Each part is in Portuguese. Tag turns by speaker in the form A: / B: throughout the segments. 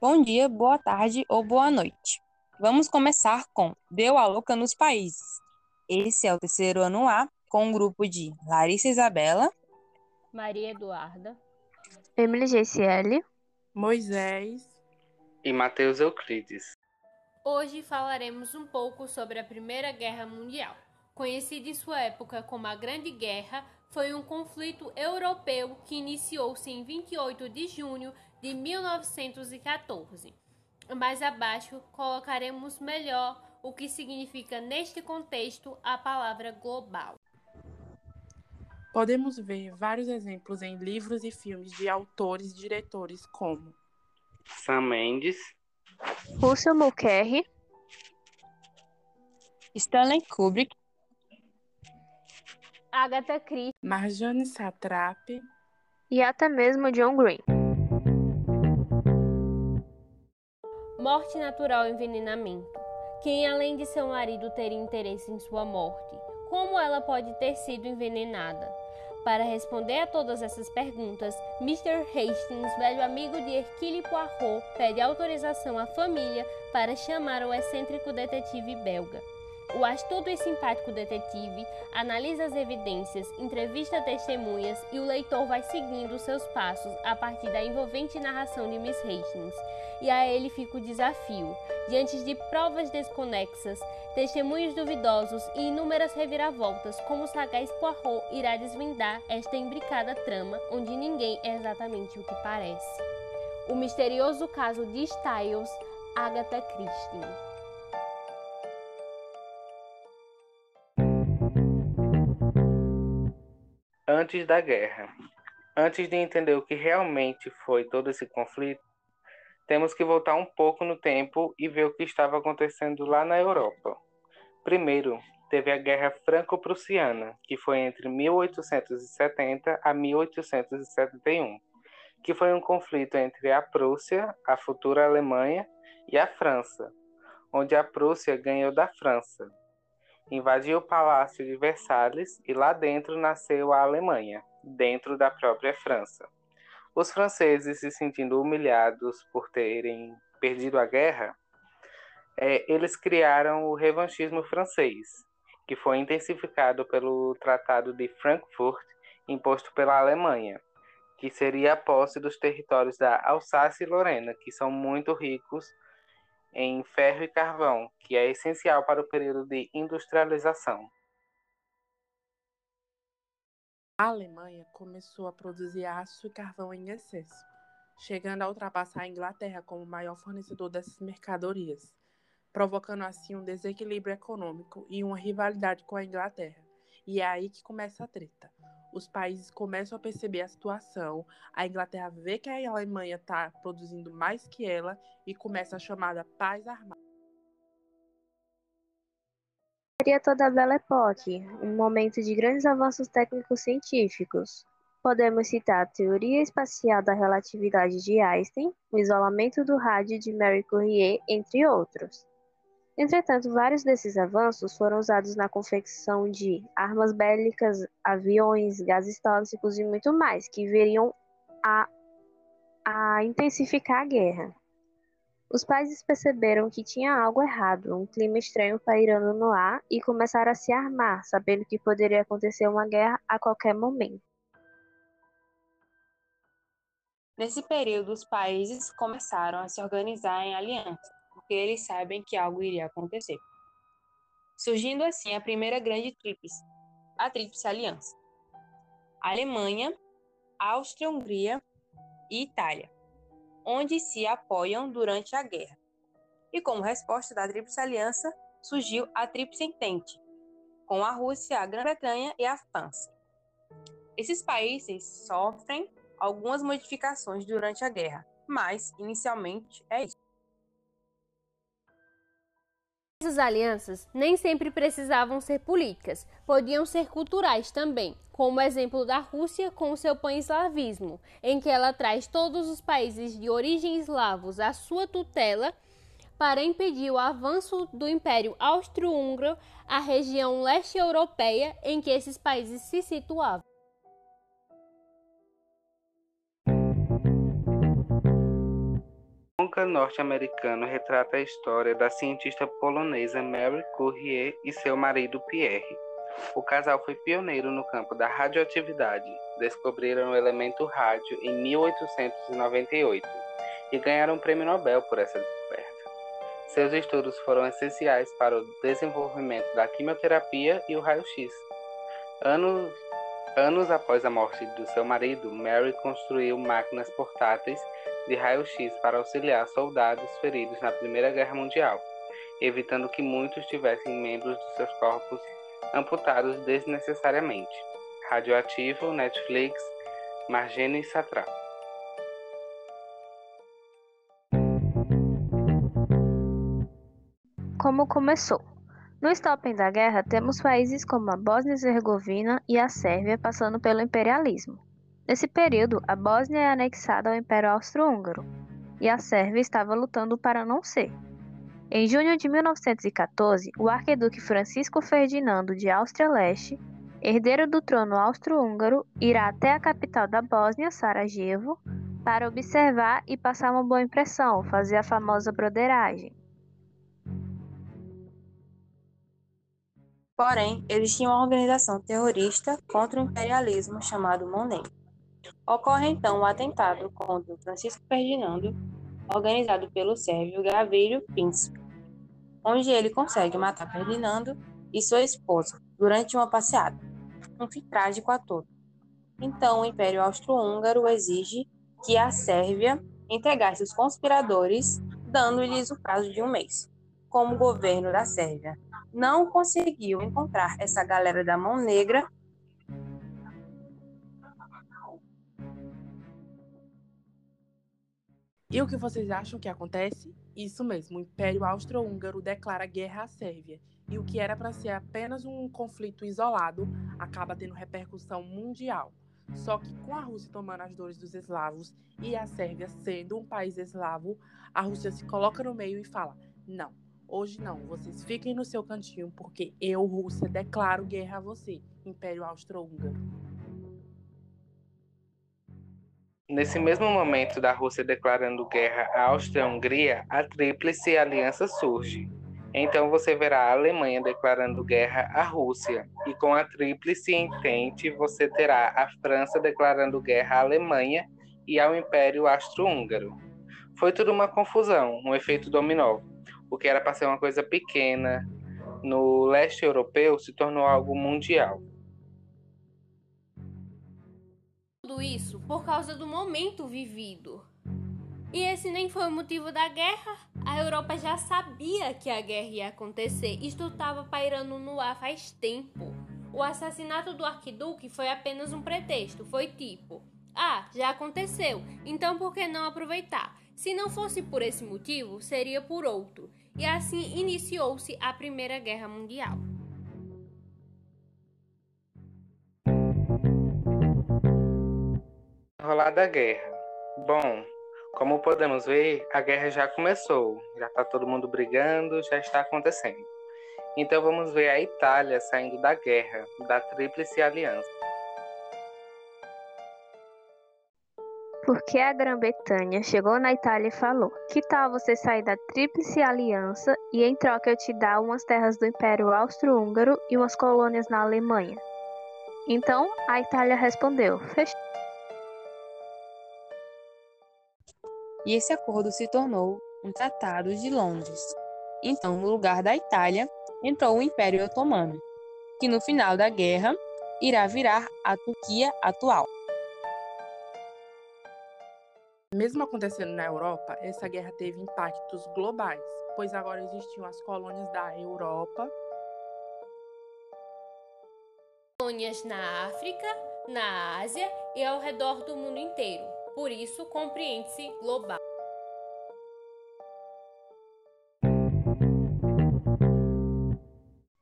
A: Bom dia, boa tarde ou boa noite. Vamos começar com Deu a Louca nos Países. Esse é o terceiro ano A, com um grupo de Larissa Isabela,
B: Maria Eduarda,
C: Emily GCL,
D: Moisés
E: e Mateus Euclides.
B: Hoje falaremos um pouco sobre a Primeira Guerra Mundial. Conhecida em sua época como a Grande Guerra, foi um conflito europeu que iniciou-se em 28 de junho de 1914. Mais abaixo colocaremos melhor o que significa neste contexto a palavra global.
D: Podemos ver vários exemplos em livros e filmes de autores e diretores como
E: Sam Mendes,
C: Russell Mulcahy,
A: Stanley Kubrick,
B: Agatha Christie,
D: Marjane Satrapi
C: e até mesmo John Green.
B: Morte natural e envenenamento. Quem, além de seu marido, ter interesse em sua morte? Como ela pode ter sido envenenada? Para responder a todas essas perguntas, Mr. Hastings, velho amigo de Hercule Poirot, pede autorização à família para chamar o excêntrico detetive belga. O astuto e simpático detetive analisa as evidências, entrevista testemunhas e o leitor vai seguindo seus passos a partir da envolvente narração de Miss Hastings. E a ele fica o desafio, diante de provas desconexas, testemunhos duvidosos e inúmeras reviravoltas, como o sagaz Poirot irá desvendar esta imbricada trama onde ninguém é exatamente o que parece. O misterioso caso de Styles, Agatha Christie.
E: Antes da guerra. Antes de entender o que realmente foi todo esse conflito, temos que voltar um pouco no tempo e ver o que estava acontecendo lá na Europa. Primeiro, teve a Guerra Franco-Prussiana, que foi entre 1870 a 1871, que foi um conflito entre a Prússia, a futura Alemanha, e a França, onde a Prússia ganhou da França, invadiu o Palácio de Versalhes e lá dentro nasceu a Alemanha, dentro da própria França. Os franceses, se sentindo humilhados por terem perdido a guerra, é, eles criaram o revanchismo francês, que foi intensificado pelo Tratado de Frankfurt, imposto pela Alemanha, que seria a posse dos territórios da Alsácia e Lorena, que são muito ricos em ferro e carvão, que é essencial para o período de industrialização.
D: A Alemanha começou a produzir aço e carvão em excesso, chegando a ultrapassar a Inglaterra como maior fornecedor dessas mercadorias, provocando assim um desequilíbrio econômico e uma rivalidade com a Inglaterra. E é aí que começa a treta os países começam a perceber a situação, a Inglaterra vê que a Alemanha está produzindo mais que ela e começa a chamada paz armada.
C: Seria toda a Belle Époque, um momento de grandes avanços técnicos científicos. Podemos citar a teoria espacial da relatividade de Einstein, o isolamento do rádio de Marie Curie, entre outros. Entretanto, vários desses avanços foram usados na confecção de armas bélicas, aviões, gases tóxicos e muito mais, que viriam a, a intensificar a guerra. Os países perceberam que tinha algo errado, um clima estranho pairando no ar e começaram a se armar, sabendo que poderia acontecer uma guerra a qualquer momento.
A: Nesse período, os países começaram a se organizar em alianças porque eles sabem que algo iria acontecer. Surgindo assim a primeira grande tríplice, a Tríplice Aliança. Alemanha, Áustria-Hungria e Itália, onde se apoiam durante a guerra. E como resposta da Tríplice Aliança, surgiu a Tríplice Entente, com a Rússia, a Grã-Bretanha e a França. Esses países sofrem algumas modificações durante a guerra, mas inicialmente é isso.
B: Essas alianças nem sempre precisavam ser políticas, podiam ser culturais também, como o exemplo da Rússia com seu pan-eslavismo, em que ela traz todos os países de origem eslavos à sua tutela para impedir o avanço do Império Austro-Húngaro à região leste europeia em que esses países se situavam.
E: Longa norte-americano retrata a história da cientista polonesa Mary Curie e seu marido Pierre. O casal foi pioneiro no campo da radioatividade. Descobriram o elemento rádio em 1898 e ganharam um prêmio Nobel por essa descoberta. Seus estudos foram essenciais para o desenvolvimento da quimioterapia e o raio-x. Anos, anos após a morte do seu marido, Mary construiu máquinas portáteis de raio-x para auxiliar soldados feridos na Primeira Guerra Mundial, evitando que muitos tivessem membros dos seus corpos amputados desnecessariamente. Radioativo, Netflix, Margene Satrap.
C: Como começou? No estopem da guerra, temos países como a Bósnia-Herzegovina e a Sérvia passando pelo imperialismo. Nesse período, a Bósnia é anexada ao Império Austro-Húngaro e a Sérvia estava lutando para não ser. Em junho de 1914, o arquiduque Francisco Ferdinando de Áustria-Leste, herdeiro do trono austro-húngaro, irá até a capital da Bósnia, Sarajevo, para observar e passar uma boa impressão, fazer a famosa broderagem.
A: Porém, existia uma organização terrorista contra o imperialismo chamado MONEM. Ocorre então o um atentado contra Francisco Ferdinando, organizado pelo sérvio Gavírio Príncipe, onde ele consegue matar Ferdinando e sua esposa durante uma passeada. Um fim trágico a todos. Então, o Império Austro-Húngaro exige que a Sérvia entregasse os conspiradores, dando-lhes o prazo de um mês. Como o governo da Sérvia não conseguiu encontrar essa galera da mão negra,
D: E o que vocês acham que acontece? Isso mesmo, o Império Austro-Húngaro declara guerra à Sérvia. E o que era para ser apenas um conflito isolado acaba tendo repercussão mundial. Só que com a Rússia tomando as dores dos eslavos e a Sérvia sendo um país eslavo, a Rússia se coloca no meio e fala: não, hoje não, vocês fiquem no seu cantinho, porque eu, Rússia, declaro guerra a você, Império Austro-Húngaro.
E: Nesse mesmo momento da Rússia declarando guerra à Áustria-Hungria, a Tríplice Aliança surge. Então você verá a Alemanha declarando guerra à Rússia, e com a Tríplice Entente você terá a França declarando guerra à Alemanha e ao Império Austro-Húngaro. Foi tudo uma confusão, um efeito dominó. O que era para ser uma coisa pequena no leste europeu se tornou algo mundial.
B: Tudo isso por causa do momento vivido. E esse nem foi o motivo da guerra. A Europa já sabia que a guerra ia acontecer. Isto estava pairando no ar faz tempo. O assassinato do arquiduque foi apenas um pretexto. Foi tipo: ah, já aconteceu, então por que não aproveitar? Se não fosse por esse motivo, seria por outro. E assim iniciou-se a Primeira Guerra Mundial.
E: Rolar da guerra. Bom, como podemos ver, a guerra já começou, já está todo mundo brigando, já está acontecendo. Então vamos ver a Itália saindo da guerra, da Tríplice Aliança.
C: Porque a Grã-Bretanha chegou na Itália e falou: Que tal você sair da Tríplice Aliança e em troca eu te dar umas terras do Império Austro-Húngaro e umas colônias na Alemanha? Então a Itália respondeu: Fechou.
A: E esse acordo se tornou um Tratado de Londres. Então, no lugar da Itália, entrou o Império Otomano, que no final da guerra irá virar a Turquia atual.
D: Mesmo acontecendo na Europa, essa guerra teve impactos globais, pois agora existiam as colônias da Europa,
B: colônias na África, na Ásia e ao redor do mundo inteiro. Por isso, compreende-se global.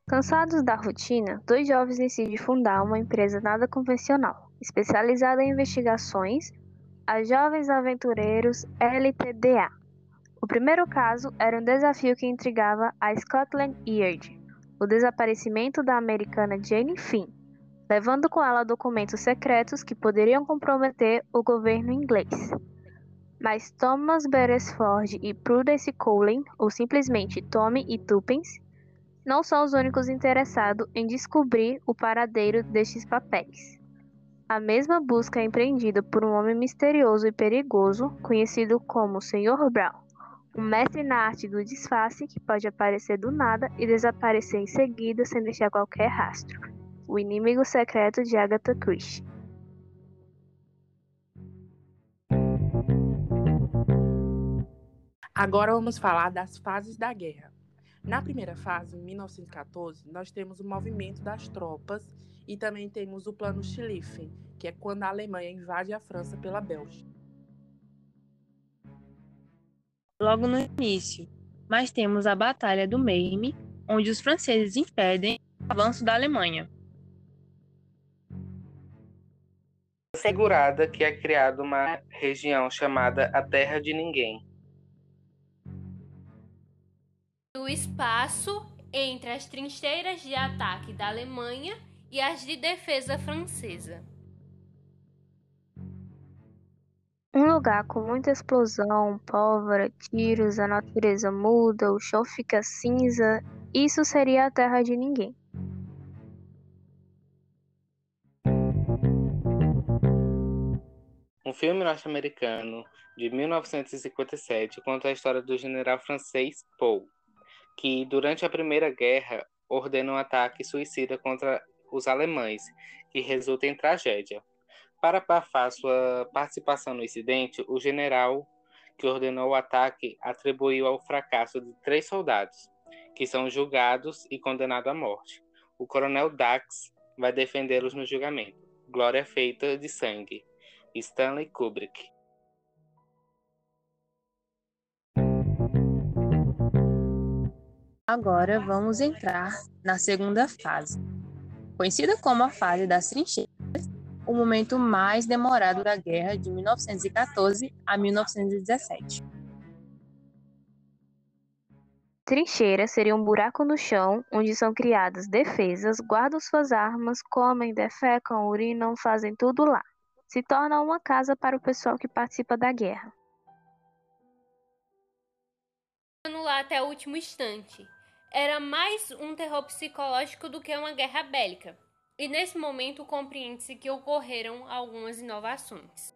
C: Cansados da rotina, dois jovens decidem fundar uma empresa nada convencional, especializada em investigações, a Jovens Aventureiros LTDA. O primeiro caso era um desafio que intrigava a Scotland Yard, o desaparecimento da americana Jane Finn, levando com ela documentos secretos que poderiam comprometer o governo inglês. Mas Thomas Beresford e Prudence Collen, ou simplesmente Tommy e Tuppence, não são os únicos interessados em descobrir o paradeiro destes papéis. A mesma busca é empreendida por um homem misterioso e perigoso, conhecido como Sr. Brown, um mestre na arte do disfarce que pode aparecer do nada e desaparecer em seguida sem deixar qualquer rastro. O inimigo secreto de Agatha Christie.
D: Agora vamos falar das fases da guerra. Na primeira fase, em 1914, nós temos o movimento das tropas e também temos o Plano Schlieffen, que é quando a Alemanha invade a França pela Bélgica.
A: Logo no início, mas temos a Batalha do Meime, onde os franceses impedem o avanço da Alemanha.
E: Assegurada que é criada uma região chamada a Terra de Ninguém,
B: o espaço entre as trincheiras de ataque da Alemanha e as de defesa francesa.
C: Um lugar com muita explosão, pólvora, tiros, a natureza muda, o chão fica cinza, isso seria a terra de ninguém.
E: Um filme norte-americano de 1957 conta a história do general francês Paul, que, durante a Primeira Guerra, ordena um ataque suicida contra os alemães, que resulta em tragédia. Para abafar sua participação no incidente, o general que ordenou o ataque atribuiu ao fracasso de três soldados, que são julgados e condenados à morte. O coronel Dax vai defendê-los no julgamento. Glória feita de sangue. Stanley Kubrick.
A: Agora vamos entrar na segunda fase, conhecida como a fase das trincheiras, o momento mais demorado da guerra de 1914 a 1917.
C: Trincheira seria um buraco no chão onde são criadas defesas, guardam suas armas, comem, defecam, urinam, fazem tudo lá. Se torna uma casa para o pessoal que participa da guerra.
B: Lá até o último instante era mais um terror psicológico do que uma guerra bélica, e nesse momento compreende-se que ocorreram algumas inovações.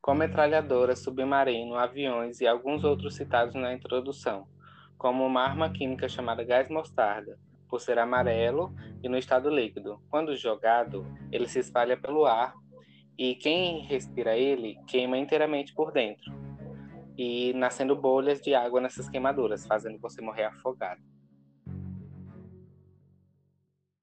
E: Com metralhadoras, submarino, aviões e alguns outros citados na introdução, como uma arma química chamada gás mostarda, por ser amarelo e no estado líquido. Quando jogado, ele se espalha pelo ar e quem respira ele queima inteiramente por dentro e nascendo bolhas de água nessas queimaduras, fazendo você morrer afogado.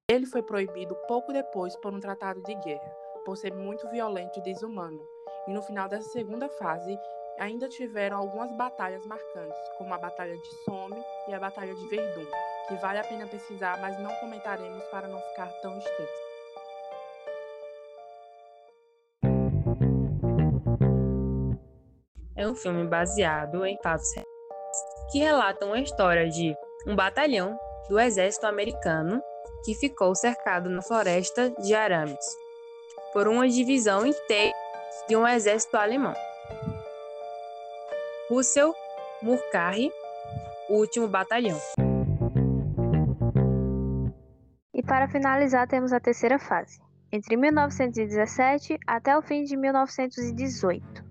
D: Ele foi proibido pouco depois por um tratado de guerra, por ser muito violento e desumano. E no final dessa segunda fase, ainda tiveram algumas batalhas marcantes, como a Batalha de Somme e a Batalha de Verdun, que vale a pena pesquisar, mas não comentaremos para não ficar tão extenso.
A: é um filme baseado em fatos reais que relatam a história de um batalhão do exército americano que ficou cercado na floresta de arames por uma divisão inteira de um exército alemão. Russell Murkari, o último batalhão.
C: E para finalizar, temos a terceira fase, entre 1917 até o fim de 1918,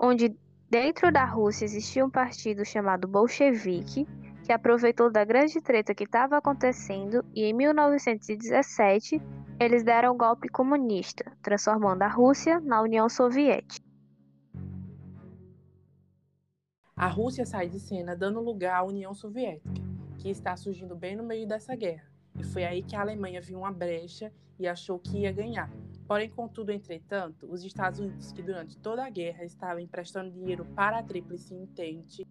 C: onde Dentro da Rússia existia um partido chamado Bolchevique, que aproveitou da grande treta que estava acontecendo e em 1917 eles deram um golpe comunista, transformando a Rússia na União Soviética.
D: A Rússia sai de cena dando lugar à União Soviética, que está surgindo bem no meio dessa guerra. E foi aí que a Alemanha viu uma brecha e achou que ia ganhar, Porém, contudo, entretanto, os Estados Unidos, que durante toda a guerra estavam emprestando dinheiro para a Tríplice Entente,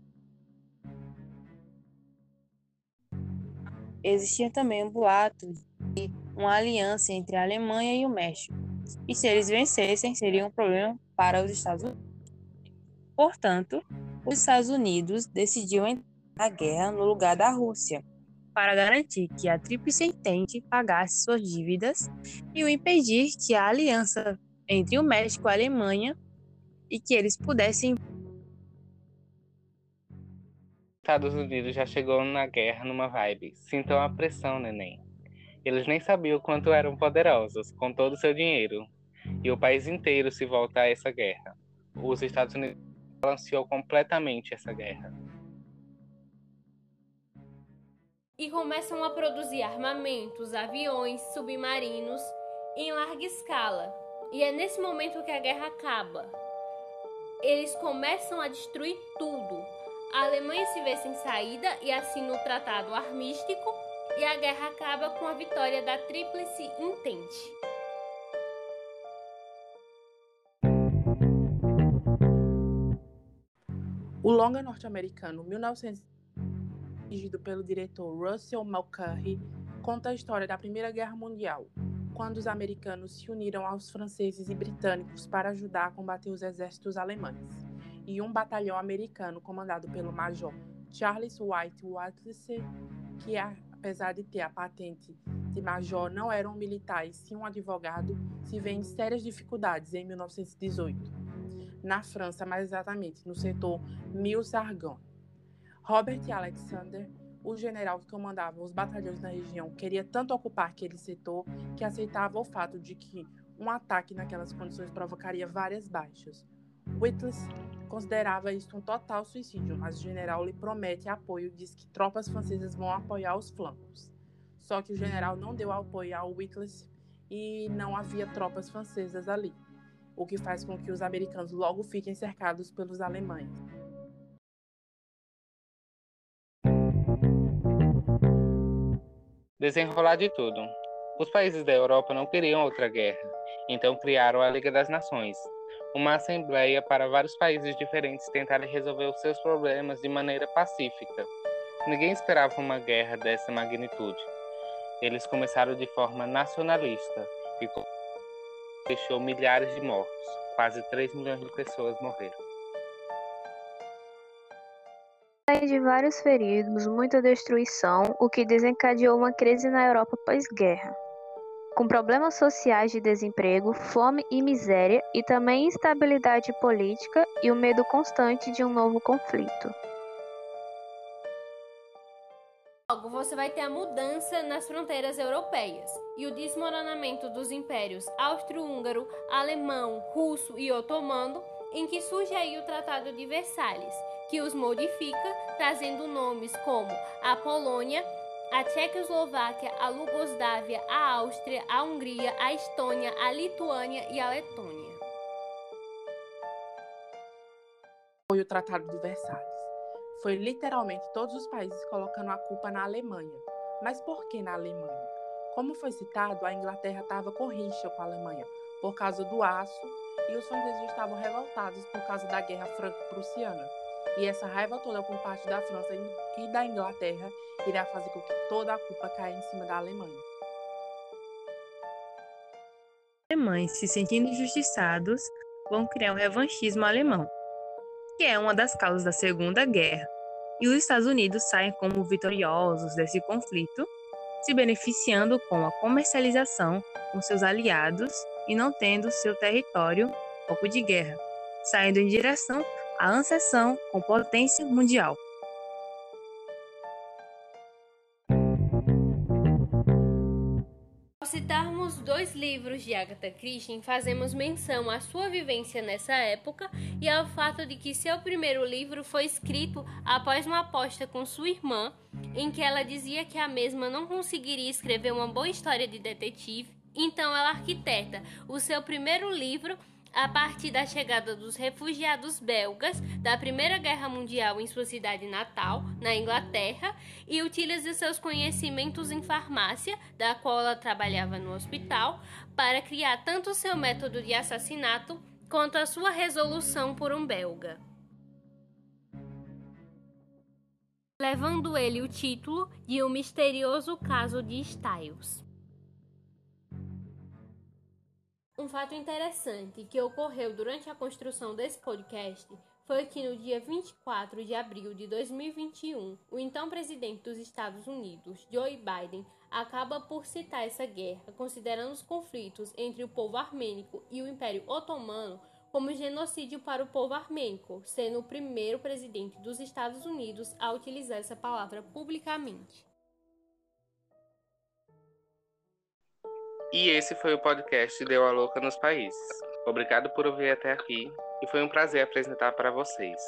A: existia também um boato de uma aliança entre a Alemanha e o México, e se eles vencessem, seria um problema para os Estados Unidos. Portanto, os Estados Unidos decidiu entrar na guerra no lugar da Rússia, para garantir que a Tríplice Entente pagasse suas dívidas e o impedir que a aliança entre o México e a Alemanha e que eles pudessem.
E: Estados Unidos já chegou na guerra numa vibe. Sintam a pressão, neném. Eles nem sabiam quanto eram poderosos, com todo o seu dinheiro. E o país inteiro se volta a essa guerra. Os Estados Unidos balanceou completamente essa guerra.
B: E começam a produzir armamentos, aviões, submarinos em larga escala. E é nesse momento que a guerra acaba. Eles começam a destruir tudo. A Alemanha se vê sem saída e assina o Tratado Armístico, e a guerra acaba com a vitória da Tríplice Entente.
D: O longa norte-americano 1900, dirigido pelo diretor Russell Mulcahy, conta a história da Primeira Guerra Mundial, quando os americanos se uniram aos franceses e britânicos para ajudar a combater os exércitos alemães. E um batalhão americano comandado pelo major Charles White Wattlesey, que apesar de ter a patente de major, não era um militar e sim um advogado, se vê em sérias dificuldades em 1918 na França, mais exatamente no setor Mille-Sargon. Robert Alexander, o general que comandava os batalhões na região, queria tanto ocupar aquele setor que aceitava o fato de que um ataque naquelas condições provocaria várias baixas. Whittles considerava isso um total suicídio, mas o general lhe promete apoio e diz que tropas francesas vão apoiar os flancos. Só que o general não deu apoio ao Whittles e não havia tropas francesas ali o que faz com que os americanos logo fiquem cercados pelos alemães.
E: Desenrolar de tudo. Os países da Europa não queriam outra guerra, então criaram a Liga das Nações, uma assembleia para vários países diferentes tentarem resolver os seus problemas de maneira pacífica. Ninguém esperava uma guerra dessa magnitude. Eles começaram de forma nacionalista e deixou milhares de mortos. Quase 3 milhões de pessoas morreram.
C: Além de vários feridos, muita destruição, o que desencadeou uma crise na Europa pós-guerra. Com problemas sociais de desemprego, fome e miséria, e também instabilidade política e o medo constante de um novo conflito.
B: Logo, você vai ter a mudança nas fronteiras europeias e o desmoronamento dos impérios austro-húngaro, alemão, russo e otomano, em que surge aí o Tratado de Versalhes, que os modifica, trazendo nomes como a Polônia, a Tchecoslováquia, a Lugoslávia, a Áustria, a Hungria, a Estônia, a Lituânia e a Letônia.
D: Foi o Tratado de Versalhes. Foi literalmente todos os países colocando a culpa na Alemanha. Mas por que na Alemanha? Como foi citado, a Inglaterra estava com rixa com a Alemanha por causa do aço e os franceses estavam revoltados por causa da Guerra Franco-Prussiana. E essa raiva toda por parte da França e da Inglaterra irá fazer com que toda a culpa caia em cima da Alemanha.
A: Alemães, se sentindo injustiçados, vão criar um revanchismo alemão, que é uma das causas da Segunda Guerra, e os Estados Unidos saem como vitoriosos desse conflito, se beneficiando com a comercialização com seus aliados e não tendo seu território foco de guerra, saindo em direção à anseção com potência mundial.
B: citarmos dois livros de Agatha Christie, fazemos menção à sua vivência nessa época e ao fato de que seu primeiro livro foi escrito após uma aposta com sua irmã, em que ela dizia que a mesma não conseguiria escrever uma boa história de detetive. Então ela arquiteta o seu primeiro livro a partir da chegada dos refugiados belgas da Primeira Guerra Mundial em sua cidade natal, na Inglaterra, e utiliza seus conhecimentos em farmácia, da qual ela trabalhava no hospital, para criar tanto seu método de assassinato quanto a sua resolução por um belga. Levando ele o título de O Misterioso Caso de Styles. Um fato interessante que ocorreu durante a construção desse podcast foi que no dia 24 de abril de 2021, o então presidente dos Estados Unidos, Joe Biden, acaba por citar essa guerra, considerando os conflitos entre o povo armênico e o Império Otomano como genocídio para o povo armênico, sendo o primeiro presidente dos Estados Unidos a utilizar essa palavra publicamente.
E: E esse foi o podcast Deu a Louca nos Países. Obrigado por ouvir até aqui e foi um prazer apresentar para vocês.